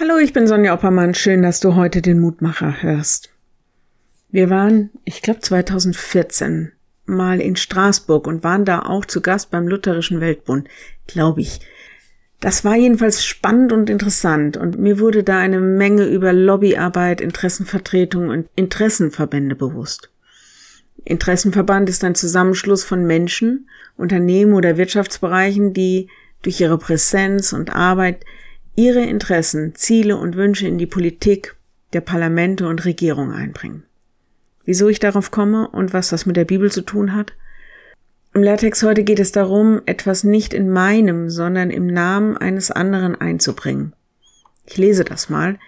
Hallo, ich bin Sonja Oppermann. Schön, dass du heute den Mutmacher hörst. Wir waren, ich glaube 2014, mal in Straßburg und waren da auch zu Gast beim Lutherischen Weltbund, glaube ich. Das war jedenfalls spannend und interessant und mir wurde da eine Menge über Lobbyarbeit, Interessenvertretung und Interessenverbände bewusst. Interessenverband ist ein Zusammenschluss von Menschen, Unternehmen oder Wirtschaftsbereichen, die durch ihre Präsenz und Arbeit ihre Interessen, Ziele und Wünsche in die Politik der Parlamente und Regierung einbringen. Wieso ich darauf komme und was das mit der Bibel zu tun hat? Im Lehrtext heute geht es darum, etwas nicht in meinem, sondern im Namen eines anderen einzubringen. Ich lese das mal.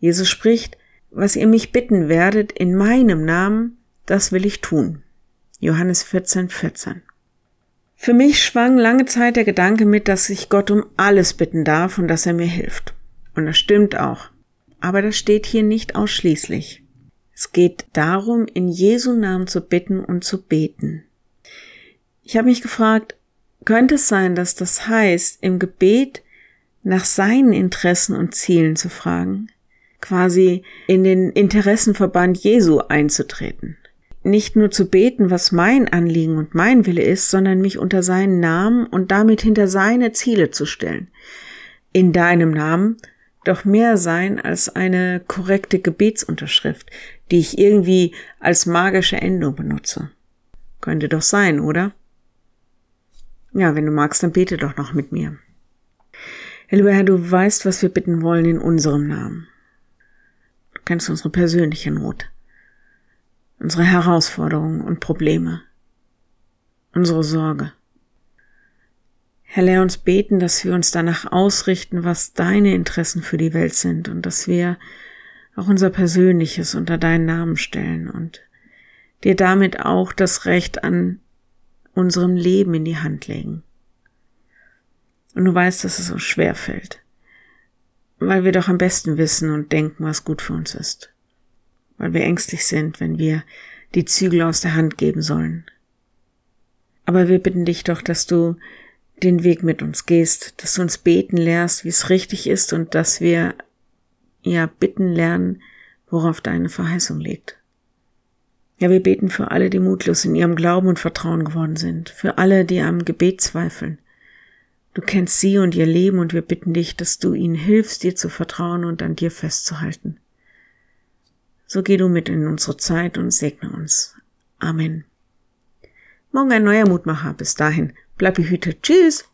Jesus spricht, was ihr mich bitten werdet in meinem Namen, das will ich tun. Johannes 14, 14. Für mich schwang lange Zeit der Gedanke mit, dass ich Gott um alles bitten darf und dass er mir hilft. Und das stimmt auch. Aber das steht hier nicht ausschließlich. Es geht darum, in Jesu Namen zu bitten und zu beten. Ich habe mich gefragt, könnte es sein, dass das heißt, im Gebet nach seinen Interessen und Zielen zu fragen, quasi in den Interessenverband Jesu einzutreten? Nicht nur zu beten, was mein Anliegen und mein Wille ist, sondern mich unter seinen Namen und damit hinter seine Ziele zu stellen. In deinem Namen doch mehr sein als eine korrekte Gebetsunterschrift, die ich irgendwie als magische Endung benutze. Könnte doch sein, oder? Ja, wenn du magst, dann bete doch noch mit mir. Herr lieber Herr, du weißt, was wir bitten wollen in unserem Namen. Du kennst unsere persönliche Not unsere Herausforderungen und Probleme, unsere Sorge. Herr, lehr uns beten, dass wir uns danach ausrichten, was deine Interessen für die Welt sind und dass wir auch unser Persönliches unter deinen Namen stellen und dir damit auch das Recht an unserem Leben in die Hand legen. Und du weißt, dass es uns schwer fällt, weil wir doch am besten wissen und denken, was gut für uns ist weil wir ängstlich sind, wenn wir die Zügel aus der Hand geben sollen. Aber wir bitten dich doch, dass du den Weg mit uns gehst, dass du uns beten lehrst, wie es richtig ist und dass wir ja bitten lernen, worauf deine Verheißung liegt. Ja, wir beten für alle, die mutlos in ihrem Glauben und Vertrauen geworden sind, für alle, die am Gebet zweifeln. Du kennst sie und ihr Leben und wir bitten dich, dass du ihnen hilfst, dir zu vertrauen und an dir festzuhalten. So geh du mit in unsere Zeit und segne uns. Amen. Morgen ein neuer Mutmacher. Bis dahin, bleib behütet. Tschüss.